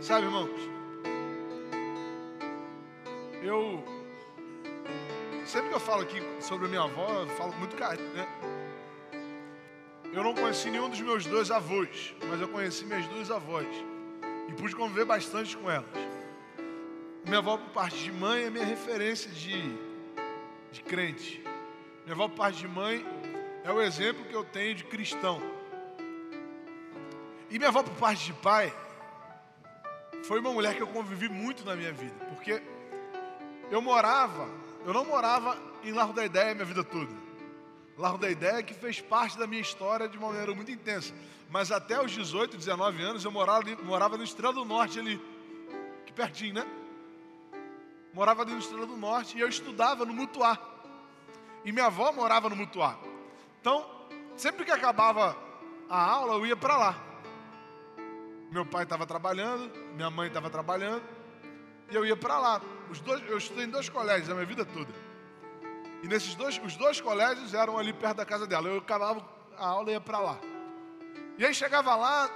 Sabe, irmãos, eu. Sempre que eu falo aqui sobre minha avó, eu falo muito carinho, né? Eu não conheci nenhum dos meus dois avós, mas eu conheci minhas duas avós. E pude conviver bastante com elas. Minha avó, por parte de mãe, é minha referência de, de crente. Minha avó, por parte de mãe, é o exemplo que eu tenho de cristão. E minha avó, por parte de pai, foi uma mulher que eu convivi muito na minha vida, porque eu morava, eu não morava em Largo da Ideia minha vida toda. Largo da Ideia que fez parte da minha história de uma maneira muito intensa. Mas até os 18, 19 anos eu morava, ali, morava no Estrela do Norte ali, que pertinho, né? Morava ali no Estrela do Norte e eu estudava no Mutuá. E minha avó morava no Mutuá. Então, sempre que acabava a aula, eu ia para lá. Meu pai estava trabalhando, minha mãe estava trabalhando, e eu ia para lá. Os dois, eu estudei em dois colégios a minha vida toda. E nesses dois, os dois colégios eram ali perto da casa dela. Eu acabava a aula e ia para lá. E aí chegava lá,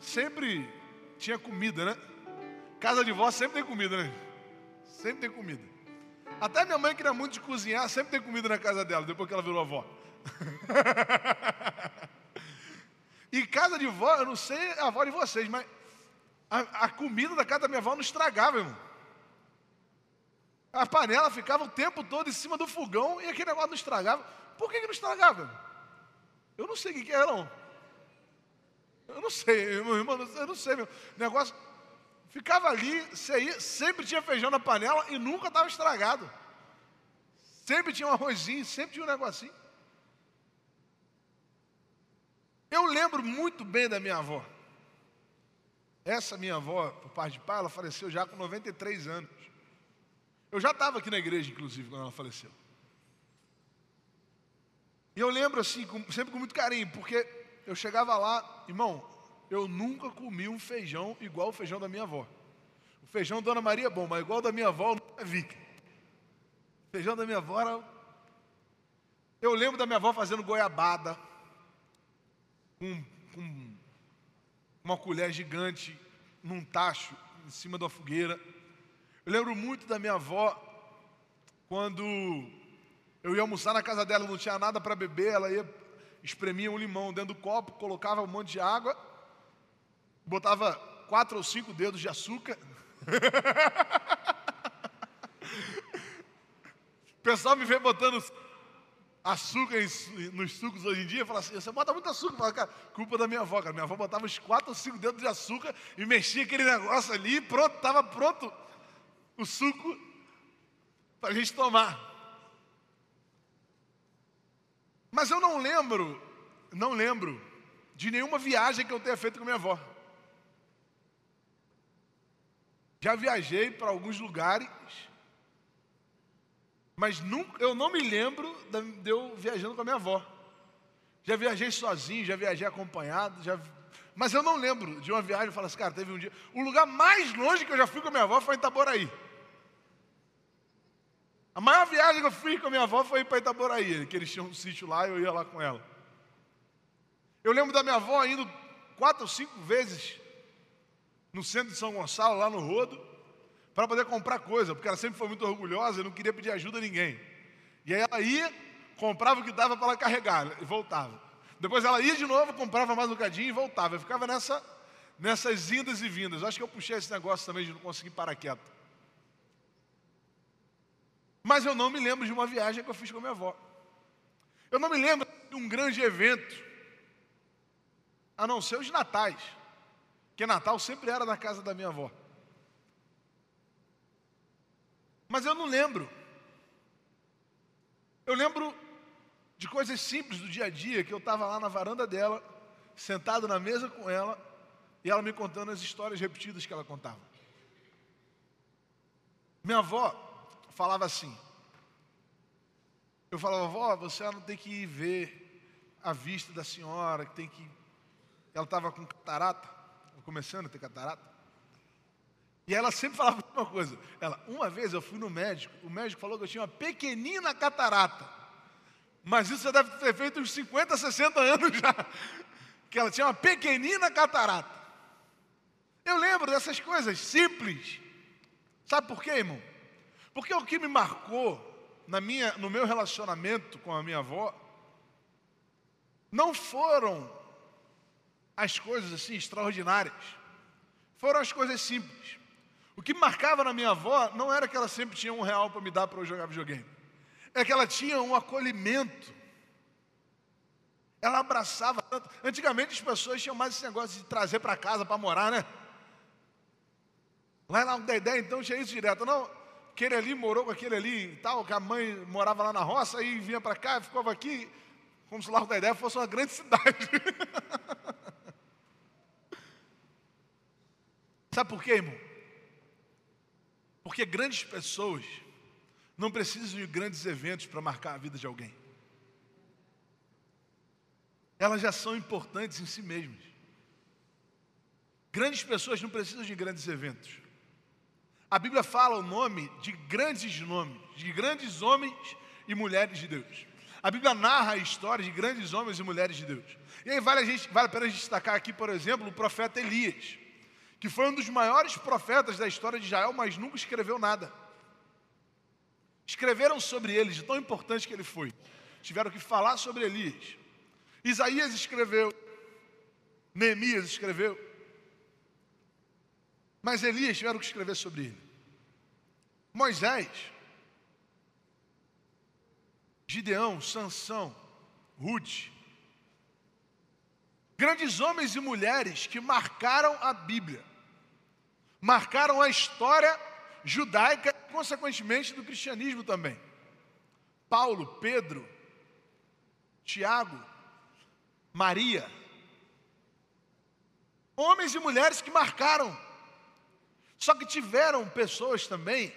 sempre tinha comida, né? Casa de vó sempre tem comida, né? Sempre tem comida. Até minha mãe queria muito de cozinhar, sempre tem comida na casa dela, depois que ela virou avó. e casa de vó, eu não sei a avó de vocês, mas a, a comida da casa da minha avó não estragava, irmão. A panela ficava o tempo todo em cima do fogão e aquele negócio não estragava. Por que, que não estragava? Eu não sei o que, que era, não. Eu não sei, meu irmão, eu não sei, meu. negócio ficava ali, sempre tinha feijão na panela e nunca estava estragado. Sempre tinha um arrozinho, sempre tinha um negocinho. Eu lembro muito bem da minha avó. Essa minha avó, por parte de pai, ela faleceu já com 93 anos. Eu já estava aqui na igreja, inclusive, quando ela faleceu. E eu lembro assim, com, sempre com muito carinho, porque eu chegava lá, irmão, eu nunca comi um feijão igual o feijão da minha avó. O feijão da Dona Maria é bom, mas igual da minha avó eu nunca vi. O feijão da minha avó era. Eu lembro da minha avó fazendo goiabada com, com uma colher gigante num tacho em cima da fogueira. Eu lembro muito da minha avó quando eu ia almoçar na casa dela, não tinha nada para beber, ela ia espremia um limão dentro do copo, colocava um monte de água, botava quatro ou cinco dedos de açúcar. o pessoal me vê botando açúcar nos sucos hoje em dia, fala assim, você bota muito açúcar, fala, cara, culpa da minha avó, cara. Minha avó botava uns quatro ou cinco dedos de açúcar e mexia aquele negócio ali, pronto, estava pronto o suco para a gente tomar. Mas eu não lembro, não lembro de nenhuma viagem que eu tenha feito com minha avó. Já viajei para alguns lugares, mas nunca, eu não me lembro de eu viajando com a minha avó. Já viajei sozinho, já viajei acompanhado, já, mas eu não lembro de uma viagem. Eu falo assim, cara, teve um dia. O lugar mais longe que eu já fui com a minha avó foi em Itaboraí. A maior viagem que eu fiz com a minha avó foi para Itaboraí, que eles tinham um sítio lá e eu ia lá com ela. Eu lembro da minha avó indo quatro ou cinco vezes no centro de São Gonçalo, lá no Rodo, para poder comprar coisa, porque ela sempre foi muito orgulhosa e não queria pedir ajuda a ninguém. E aí ela ia, comprava o que dava para ela carregar e voltava. Depois ela ia de novo, comprava mais um bocadinho e voltava. Eu ficava nessa, nessas indas e vindas. Eu acho que eu puxei esse negócio também de não conseguir parar quieto. Mas eu não me lembro de uma viagem que eu fiz com a minha avó. Eu não me lembro de um grande evento, a não ser os natais, que Natal sempre era na casa da minha avó. Mas eu não lembro. Eu lembro de coisas simples do dia a dia, que eu estava lá na varanda dela, sentado na mesa com ela, e ela me contando as histórias repetidas que ela contava. Minha avó falava assim. Eu falava, vó, você não tem que ir ver a vista da senhora, que tem que. Ela estava com catarata, começando a ter catarata. E ela sempre falava uma coisa. Ela, uma vez eu fui no médico, o médico falou que eu tinha uma pequenina catarata. Mas isso já deve ter feito uns 50, 60 anos já. Que ela tinha uma pequenina catarata. Eu lembro dessas coisas simples. Sabe por quê, irmão? Porque o que me marcou na minha, no meu relacionamento com a minha avó não foram as coisas assim extraordinárias, foram as coisas simples. Que marcava na minha avó não era que ela sempre tinha um real para me dar para eu jogar videogame, é que ela tinha um acolhimento. Ela abraçava tanto. Antigamente as pessoas tinham mais esse negócio de trazer para casa para morar, né? Lá na Dedé, então, tinha isso direto. Não, aquele ali morou com aquele ali e tal, que a mãe morava lá na roça, aí vinha para cá, ficava aqui, como se Largo da Ideia fosse uma grande cidade. Sabe por quê, irmão? Porque grandes pessoas não precisam de grandes eventos para marcar a vida de alguém. Elas já são importantes em si mesmas. Grandes pessoas não precisam de grandes eventos. A Bíblia fala o nome de grandes nomes, de grandes homens e mulheres de Deus. A Bíblia narra a história de grandes homens e mulheres de Deus. E aí vale a, gente, vale a pena destacar aqui, por exemplo, o profeta Elias, que foi um dos maiores profetas da história de Israel, mas nunca escreveu nada. Escreveram sobre ele, de tão importante que ele foi. Tiveram que falar sobre Elias. Isaías escreveu, Neemias escreveu, mas Elias tiveram que escrever sobre ele. Moisés, Gideão, Sansão, Ruth, grandes homens e mulheres que marcaram a Bíblia, marcaram a história judaica e, consequentemente, do cristianismo também. Paulo, Pedro, Tiago, Maria, homens e mulheres que marcaram só que tiveram pessoas também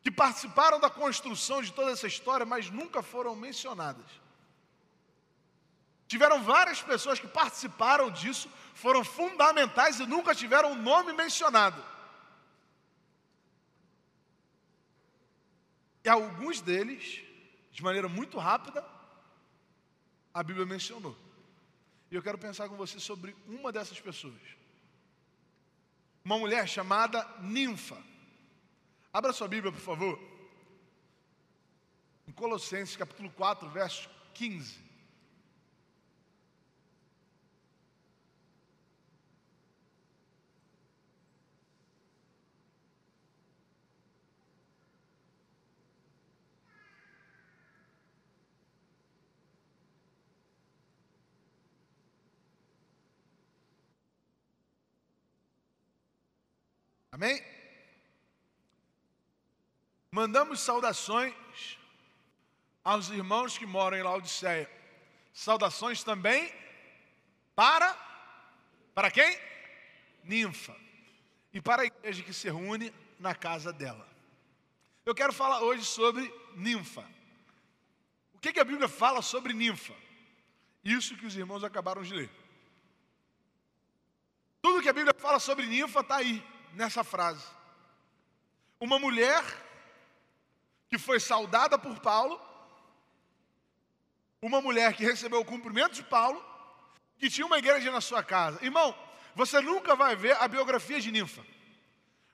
que participaram da construção de toda essa história, mas nunca foram mencionadas. Tiveram várias pessoas que participaram disso, foram fundamentais e nunca tiveram o um nome mencionado. E alguns deles, de maneira muito rápida, a Bíblia mencionou. E eu quero pensar com você sobre uma dessas pessoas uma mulher chamada Ninfa. Abra sua Bíblia, por favor. Em Colossenses capítulo 4, verso 15. Amém? Mandamos saudações aos irmãos que moram em Laodiceia. Saudações também para para quem? Ninfa. E para a igreja que se reúne na casa dela. Eu quero falar hoje sobre ninfa. O que, que a Bíblia fala sobre ninfa? Isso que os irmãos acabaram de ler. Tudo que a Bíblia fala sobre ninfa está aí nessa frase. Uma mulher que foi saudada por Paulo, uma mulher que recebeu o cumprimento de Paulo, que tinha uma igreja na sua casa. Irmão, você nunca vai ver a biografia de Ninfa.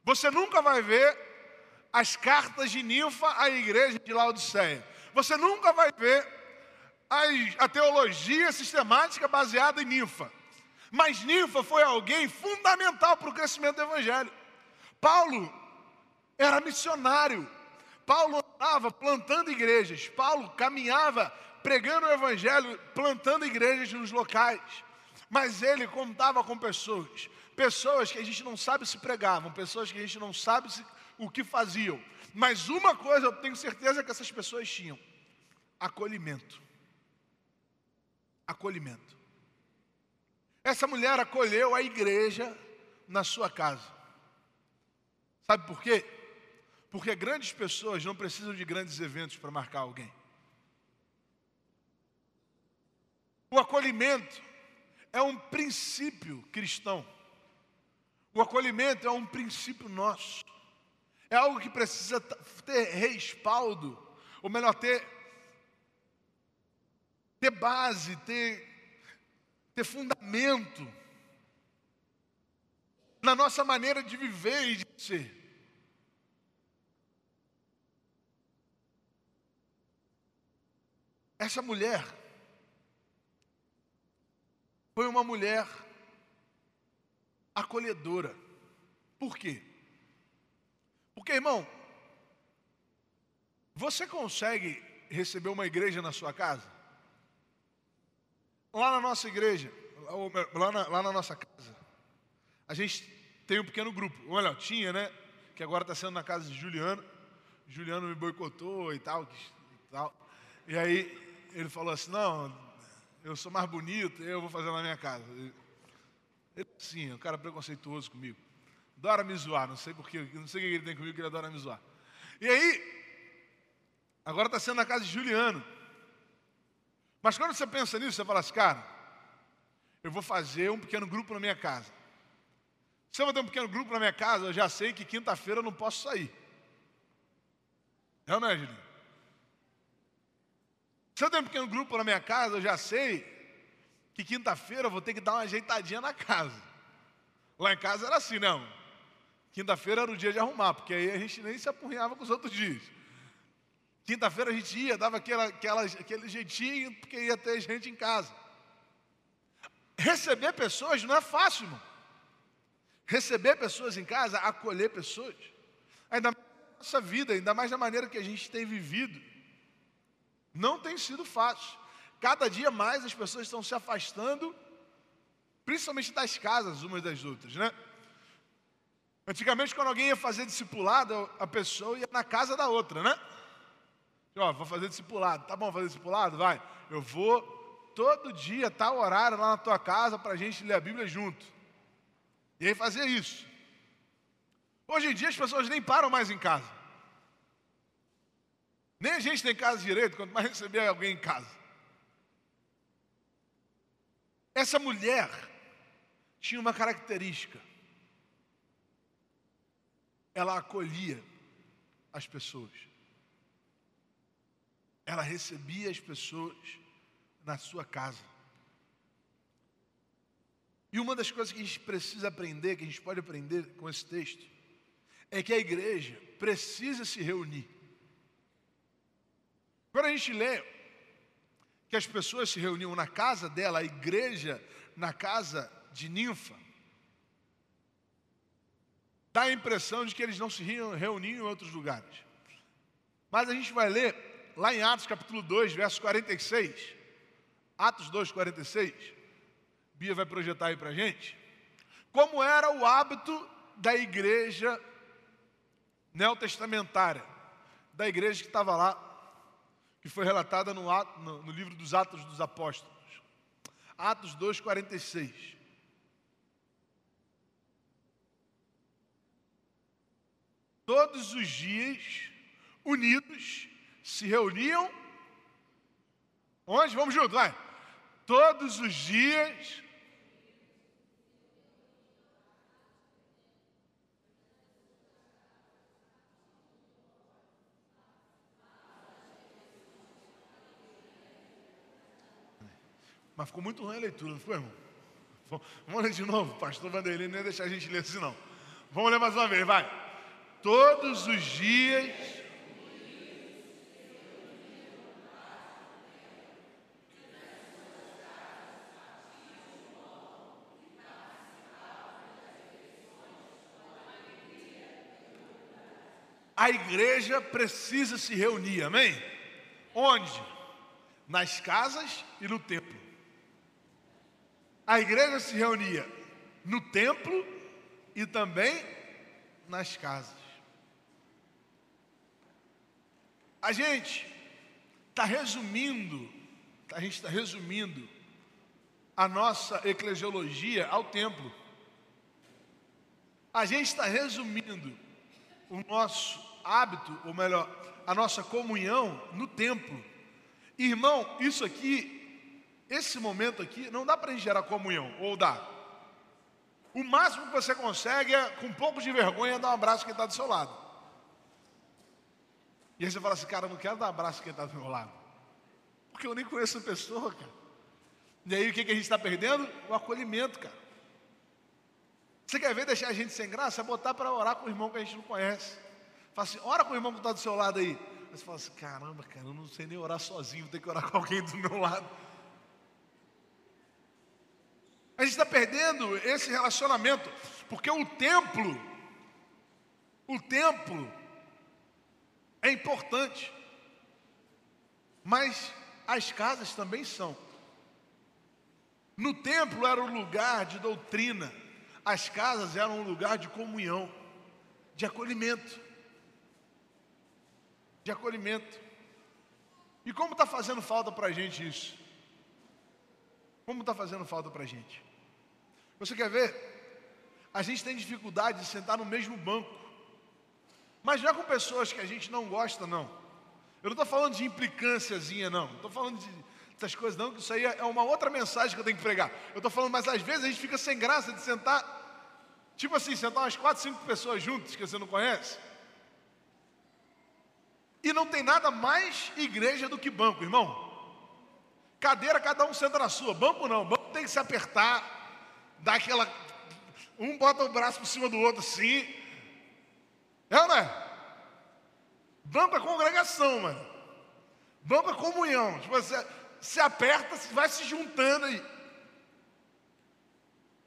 Você nunca vai ver as cartas de Ninfa à igreja de Laodiceia. Você nunca vai ver a teologia sistemática baseada em Ninfa. Mas Ninfa foi alguém fundamental para o crescimento do Evangelho. Paulo era missionário. Paulo estava plantando igrejas. Paulo caminhava pregando o Evangelho, plantando igrejas nos locais. Mas ele contava com pessoas, pessoas que a gente não sabe se pregavam, pessoas que a gente não sabe se, o que faziam. Mas uma coisa eu tenho certeza que essas pessoas tinham: acolhimento. Acolhimento. Essa mulher acolheu a igreja na sua casa. Sabe por quê? Porque grandes pessoas não precisam de grandes eventos para marcar alguém. O acolhimento é um princípio cristão. O acolhimento é um princípio nosso. É algo que precisa ter respaldo, ou melhor, ter, ter base, ter ter fundamento na nossa maneira de viver e de ser. Essa mulher foi uma mulher acolhedora. Por quê? Porque, irmão, você consegue receber uma igreja na sua casa? Lá na nossa igreja, lá na, lá na nossa casa, a gente tem um pequeno grupo. Olha, tinha, né? Que agora está sendo na casa de Juliano. Juliano me boicotou e tal, e tal. E aí ele falou assim: Não, eu sou mais bonito, eu vou fazer na minha casa. Ele, sim, é um cara preconceituoso comigo. Adora me zoar, não sei porquê, não sei o que ele tem comigo, que ele adora me zoar. E aí, agora está sendo na casa de Juliano. Mas quando você pensa nisso, você fala assim, cara, eu vou fazer um pequeno grupo na minha casa. Se eu vou ter um pequeno grupo na minha casa, eu já sei que quinta-feira eu não posso sair. É ou não é, Juliano? Se eu tenho um pequeno grupo na minha casa, eu já sei que quinta-feira eu vou ter que dar uma ajeitadinha na casa. Lá em casa era assim, não. Quinta-feira era o dia de arrumar, porque aí a gente nem se apurrinhava com os outros dias. Quinta-feira a gente ia, dava aquela, aquela, aquele jeitinho, porque ia ter gente em casa. Receber pessoas não é fácil, irmão. Receber pessoas em casa, acolher pessoas, ainda mais na nossa vida, ainda mais da maneira que a gente tem vivido. Não tem sido fácil. Cada dia mais as pessoas estão se afastando, principalmente das casas umas das outras, né? Antigamente, quando alguém ia fazer discipulado, a pessoa ia na casa da outra, né? Ó, vou fazer discipulado, tá bom fazer discipulado? Vai. Eu vou todo dia, tal horário, lá na tua casa, para a gente ler a Bíblia junto. E aí fazia isso. Hoje em dia as pessoas nem param mais em casa. Nem a gente tem casa direito, quanto mais receber alguém em casa. Essa mulher tinha uma característica. Ela acolhia as pessoas. Ela recebia as pessoas na sua casa. E uma das coisas que a gente precisa aprender, que a gente pode aprender com esse texto, é que a igreja precisa se reunir. Quando a gente lê que as pessoas se reuniam na casa dela, a igreja na casa de Ninfa, dá a impressão de que eles não se reuniam em outros lugares. Mas a gente vai ler lá em Atos capítulo 2, verso 46. Atos 2, 46. Bia vai projetar aí para a gente. Como era o hábito da igreja neotestamentária, da igreja que estava lá que foi relatada no, no, no livro dos Atos dos Apóstolos. Atos 2,46. Todos os dias, unidos, se reuniam. Onde? Vamos junto, vai. Todos os dias Mas ficou muito ruim a leitura, não ficou, irmão? Vamos ler de novo, pastor Vanderlei não ia deixar a gente ler assim não. Vamos ler mais uma vez, vai. Todos os dias. A igreja precisa se reunir, amém? Onde? Nas casas e no templo. A igreja se reunia no templo e também nas casas. A gente está resumindo, a gente está resumindo a nossa eclesiologia ao templo. A gente está resumindo o nosso hábito, ou melhor, a nossa comunhão no templo. Irmão, isso aqui esse momento aqui não dá para gente gerar comunhão, ou dá? O máximo que você consegue é, com um pouco de vergonha, dar um abraço quem está do seu lado. E aí você fala assim, cara, eu não quero dar um abraço quem está do meu lado. Porque eu nem conheço a pessoa, cara. E aí o que, que a gente está perdendo? O acolhimento, cara. Você quer ver deixar a gente sem graça? É botar para orar com o irmão que a gente não conhece. Fala assim, ora com o irmão que está do seu lado aí. Aí você fala assim, caramba, cara, eu não sei nem orar sozinho, ter que orar com alguém do meu lado. A gente está perdendo esse relacionamento, porque o templo, o templo é importante, mas as casas também são. No templo era um lugar de doutrina, as casas eram um lugar de comunhão, de acolhimento. De acolhimento. E como está fazendo falta para a gente isso? Como está fazendo falta para a gente? Você quer ver? A gente tem dificuldade de sentar no mesmo banco. Mas não é com pessoas que a gente não gosta, não. Eu não estou falando de implicânciazinha, não. Não estou falando de essas coisas, não, que isso aí é uma outra mensagem que eu tenho que pregar. Eu estou falando, mas às vezes a gente fica sem graça de sentar, tipo assim, sentar umas quatro, cinco pessoas juntas que você não conhece. E não tem nada mais igreja do que banco, irmão. Cadeira, cada um senta na sua. Banco não, banco tem que se apertar, dar aquela. Um bota o braço por cima do outro assim. É ou não é? Banco é congregação, mano. Banco é comunhão. Tipo, você, se aperta, vai se juntando aí.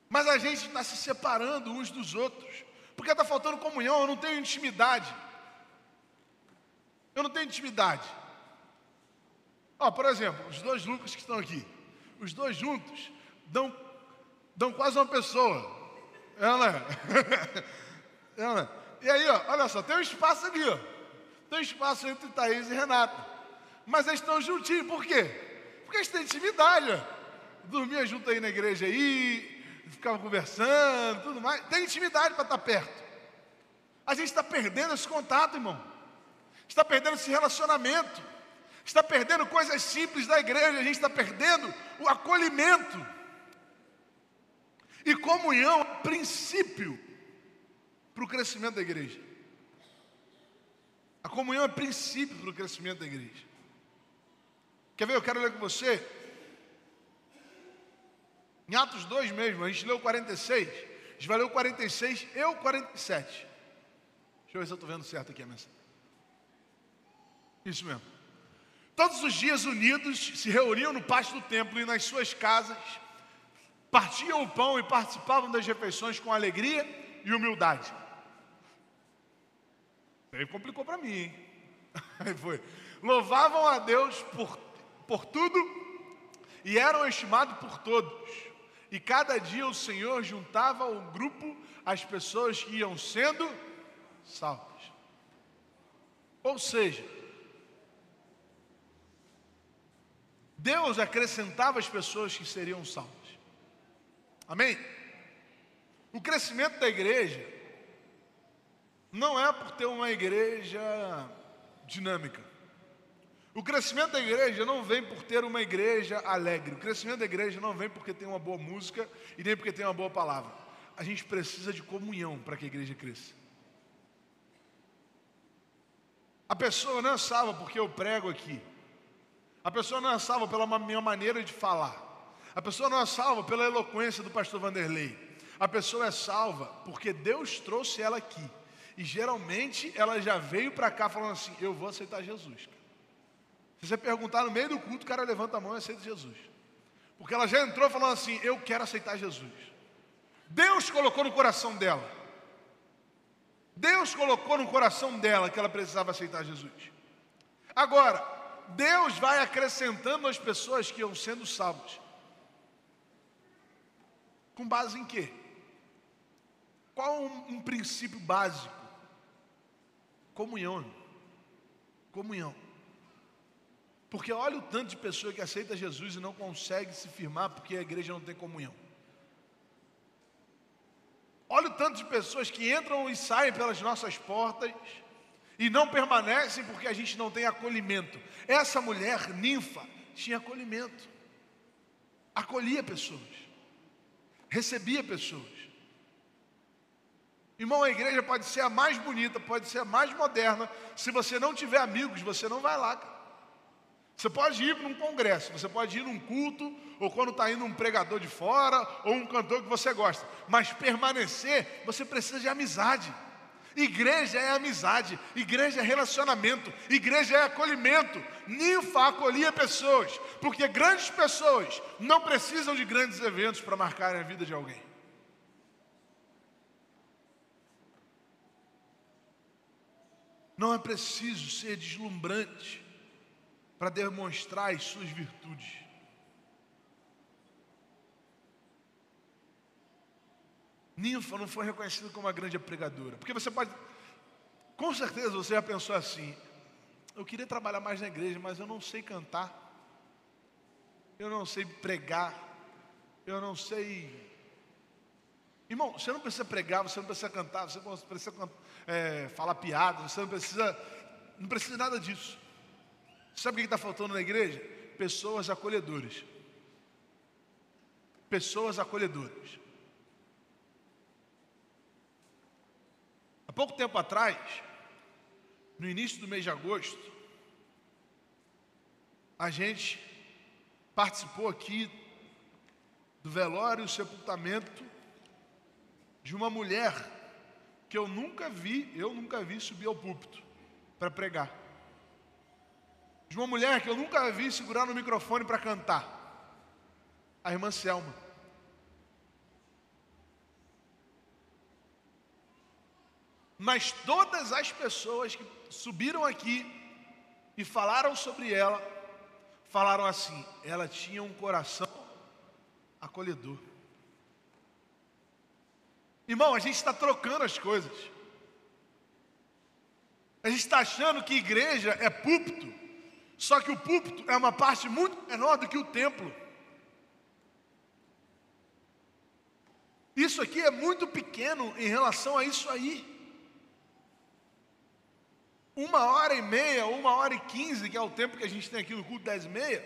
Mas a gente está se separando uns dos outros, porque está faltando comunhão, eu não tenho intimidade. Eu não tenho intimidade. Ó, por exemplo, os dois Lucas que estão aqui, os dois juntos dão, dão quase uma pessoa. Ela é. Ela é. E aí, ó, olha só, tem um espaço ali, ó. Tem um espaço entre Thaís e Renata. Mas eles estão juntinhos, por quê? Porque a gente tem intimidade. Dormia junto aí na igreja aí, ficava conversando, tudo mais. Tem intimidade para estar perto. A gente está perdendo esse contato, irmão. Está perdendo esse relacionamento. Está perdendo coisas simples da igreja. A gente está perdendo o acolhimento. E comunhão é princípio para o crescimento da igreja. A comunhão é princípio para o crescimento da igreja. Quer ver? Eu quero ler com você. Em Atos 2 mesmo, a gente leu 46. A gente vai ler o 46 e o 47. Deixa eu ver se eu estou vendo certo aqui a mensagem. Isso mesmo. Todos os dias unidos se reuniam no pátio do templo e nas suas casas, partiam o pão e participavam das refeições com alegria e humildade. Aí complicou para mim, hein? Aí foi. Louvavam a Deus por por tudo e eram estimados por todos. E cada dia o Senhor juntava ao grupo as pessoas que iam sendo salvas. Ou seja, Deus acrescentava as pessoas que seriam salvas. Amém? O crescimento da igreja não é por ter uma igreja dinâmica. O crescimento da igreja não vem por ter uma igreja alegre. O crescimento da igreja não vem porque tem uma boa música e nem porque tem uma boa palavra. A gente precisa de comunhão para que a igreja cresça. A pessoa não é salva porque eu prego aqui. A pessoa não é salva pela minha maneira de falar. A pessoa não é salva pela eloquência do pastor Vanderlei. A pessoa é salva porque Deus trouxe ela aqui. E geralmente ela já veio para cá falando assim: Eu vou aceitar Jesus. Se você perguntar no meio do culto, o cara levanta a mão e aceita Jesus. Porque ela já entrou falando assim: Eu quero aceitar Jesus. Deus colocou no coração dela. Deus colocou no coração dela que ela precisava aceitar Jesus. Agora, Deus vai acrescentando as pessoas que iam sendo salvas. Com base em quê? Qual um, um princípio básico? Comunhão. Comunhão. Porque olha o tanto de pessoa que aceita Jesus e não consegue se firmar porque a igreja não tem comunhão. Olha o tanto de pessoas que entram e saem pelas nossas portas e não permanecem porque a gente não tem acolhimento. Essa mulher, ninfa, tinha acolhimento, acolhia pessoas, recebia pessoas. Irmão, a igreja pode ser a mais bonita, pode ser a mais moderna, se você não tiver amigos, você não vai lá. Cara. Você pode ir para um congresso, você pode ir num culto, ou quando está indo um pregador de fora, ou um cantor que você gosta. Mas permanecer, você precisa de amizade. Igreja é amizade, igreja é relacionamento, igreja é acolhimento. Ninfa acolhia pessoas, porque grandes pessoas não precisam de grandes eventos para marcarem a vida de alguém. Não é preciso ser deslumbrante para demonstrar as suas virtudes. Ninfa não foi reconhecida como uma grande pregadora, porque você pode, com certeza você já pensou assim: eu queria trabalhar mais na igreja, mas eu não sei cantar, eu não sei pregar, eu não sei. Irmão, você não precisa pregar, você não precisa cantar, você não precisa é, falar piadas, você não precisa, não precisa nada disso. Sabe o que está faltando na igreja? Pessoas acolhedoras. Pessoas acolhedoras. Há pouco tempo atrás, no início do mês de agosto, a gente participou aqui do velório e sepultamento de uma mulher que eu nunca vi, eu nunca vi subir ao púlpito para pregar. De uma mulher que eu nunca vi segurar no microfone para cantar. A irmã Selma. Mas todas as pessoas que subiram aqui e falaram sobre ela, falaram assim: ela tinha um coração acolhedor. Irmão, a gente está trocando as coisas. A gente está achando que igreja é púlpito, só que o púlpito é uma parte muito menor do que o templo. Isso aqui é muito pequeno em relação a isso aí. Uma hora e meia, uma hora e quinze, que é o tempo que a gente tem aqui no culto e meia,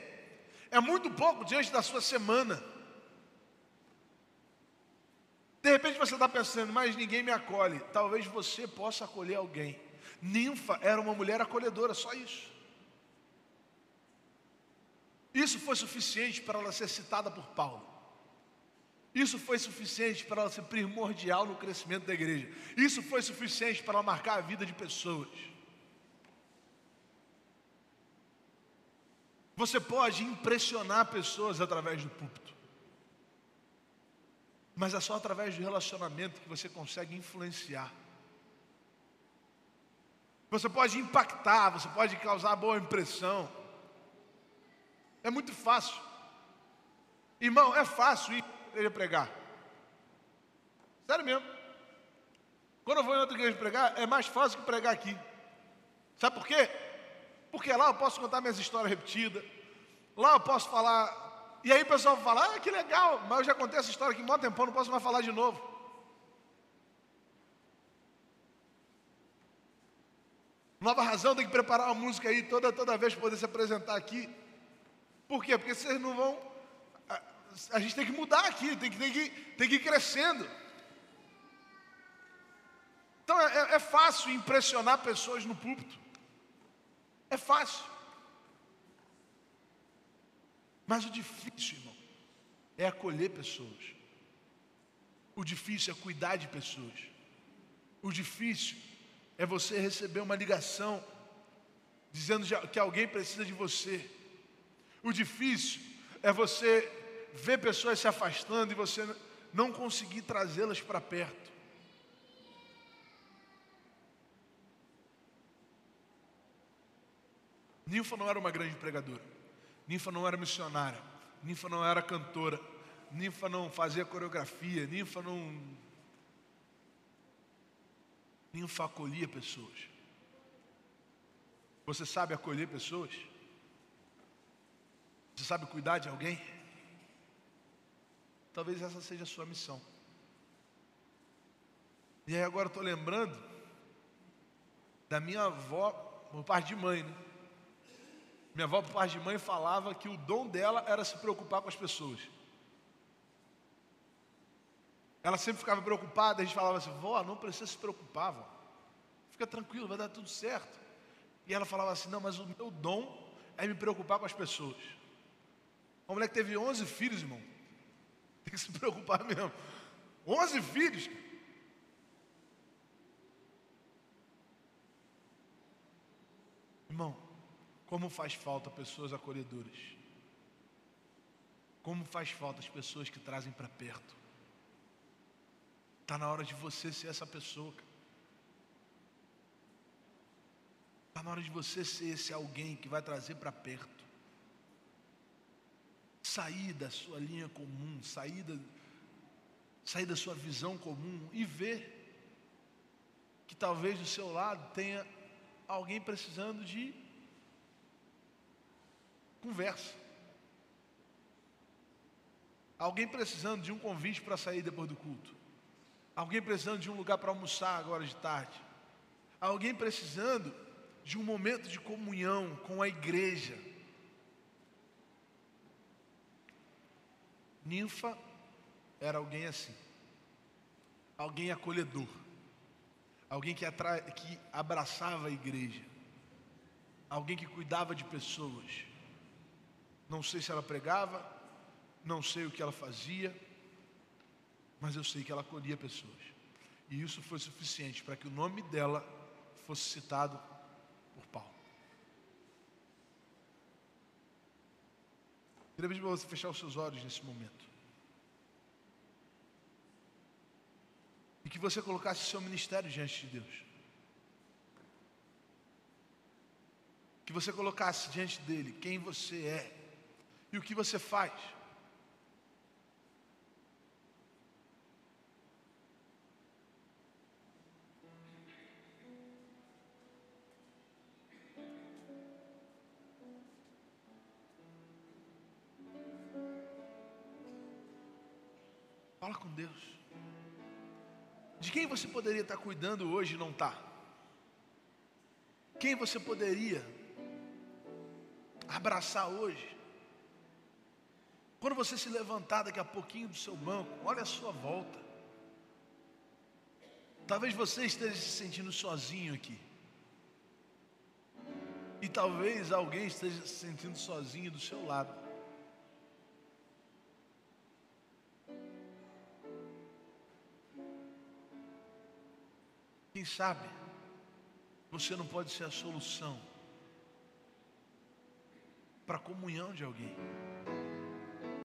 é muito pouco diante da sua semana. De repente você está pensando, mas ninguém me acolhe. Talvez você possa acolher alguém. Ninfa era uma mulher acolhedora, só isso. Isso foi suficiente para ela ser citada por Paulo. Isso foi suficiente para ela ser primordial no crescimento da igreja. Isso foi suficiente para ela marcar a vida de pessoas. Você pode impressionar pessoas através do púlpito. Mas é só através do relacionamento que você consegue influenciar. Você pode impactar, você pode causar boa impressão. É muito fácil. Irmão, é fácil ir à igreja pregar. Sério mesmo. Quando eu vou em outra igreja pregar, é mais fácil que pregar aqui. Sabe por quê? Porque lá eu posso contar minhas histórias repetidas. Lá eu posso falar e aí o pessoal fala, ah, que legal, mas eu já contei essa história aqui há um tempão, não posso mais falar de novo. Nova razão tem que preparar uma música aí toda, toda vez para poder se apresentar aqui. Por quê? Porque vocês não vão. A, a gente tem que mudar aqui, tem que, tem que, tem que ir crescendo. Então é, é, é fácil impressionar pessoas no púlpito. É fácil. Mas o difícil, irmão, é acolher pessoas. O difícil é cuidar de pessoas. O difícil é você receber uma ligação dizendo que alguém precisa de você. O difícil é você ver pessoas se afastando e você não conseguir trazê-las para perto. Ninfa não era uma grande pregadora. Ninfa não era missionária, Ninfa não era cantora, Ninfa não fazia coreografia, Ninfa não. Ninfa acolhia pessoas. Você sabe acolher pessoas? Você sabe cuidar de alguém? Talvez essa seja a sua missão. E aí agora estou lembrando da minha avó, por parte de mãe, né? Minha avó, por parte de mãe, falava que o dom dela era se preocupar com as pessoas. Ela sempre ficava preocupada, a gente falava assim, vó, não precisa se preocupar, vó. Fica tranquilo, vai dar tudo certo. E ela falava assim, não, mas o meu dom é me preocupar com as pessoas. Uma mulher que teve 11 filhos, irmão, tem que se preocupar mesmo. 11 filhos. Irmão, como faz falta pessoas acolhedoras. Como faz falta as pessoas que trazem para perto. Está na hora de você ser essa pessoa. Está na hora de você ser esse alguém que vai trazer para perto. Sair da sua linha comum, sair da, sair da sua visão comum e ver que talvez do seu lado tenha alguém precisando de conversa. Alguém precisando de um convite para sair depois do culto. Alguém precisando de um lugar para almoçar agora de tarde. Alguém precisando de um momento de comunhão com a igreja. Ninfa era alguém assim, alguém acolhedor, alguém que, que abraçava a igreja, alguém que cuidava de pessoas. Não sei se ela pregava, não sei o que ela fazia, mas eu sei que ela acolhia pessoas. E isso foi suficiente para que o nome dela fosse citado por Paulo. Queria pedir para você fechar os seus olhos nesse momento. E que você colocasse seu ministério diante de Deus. Que você colocasse diante dele quem você é e o que você faz. Fala com Deus. De quem você poderia estar cuidando hoje e não está? Quem você poderia abraçar hoje? Quando você se levantar daqui a pouquinho do seu banco, olha a sua volta. Talvez você esteja se sentindo sozinho aqui. E talvez alguém esteja se sentindo sozinho do seu lado. Quem sabe você não pode ser a solução para a comunhão de alguém.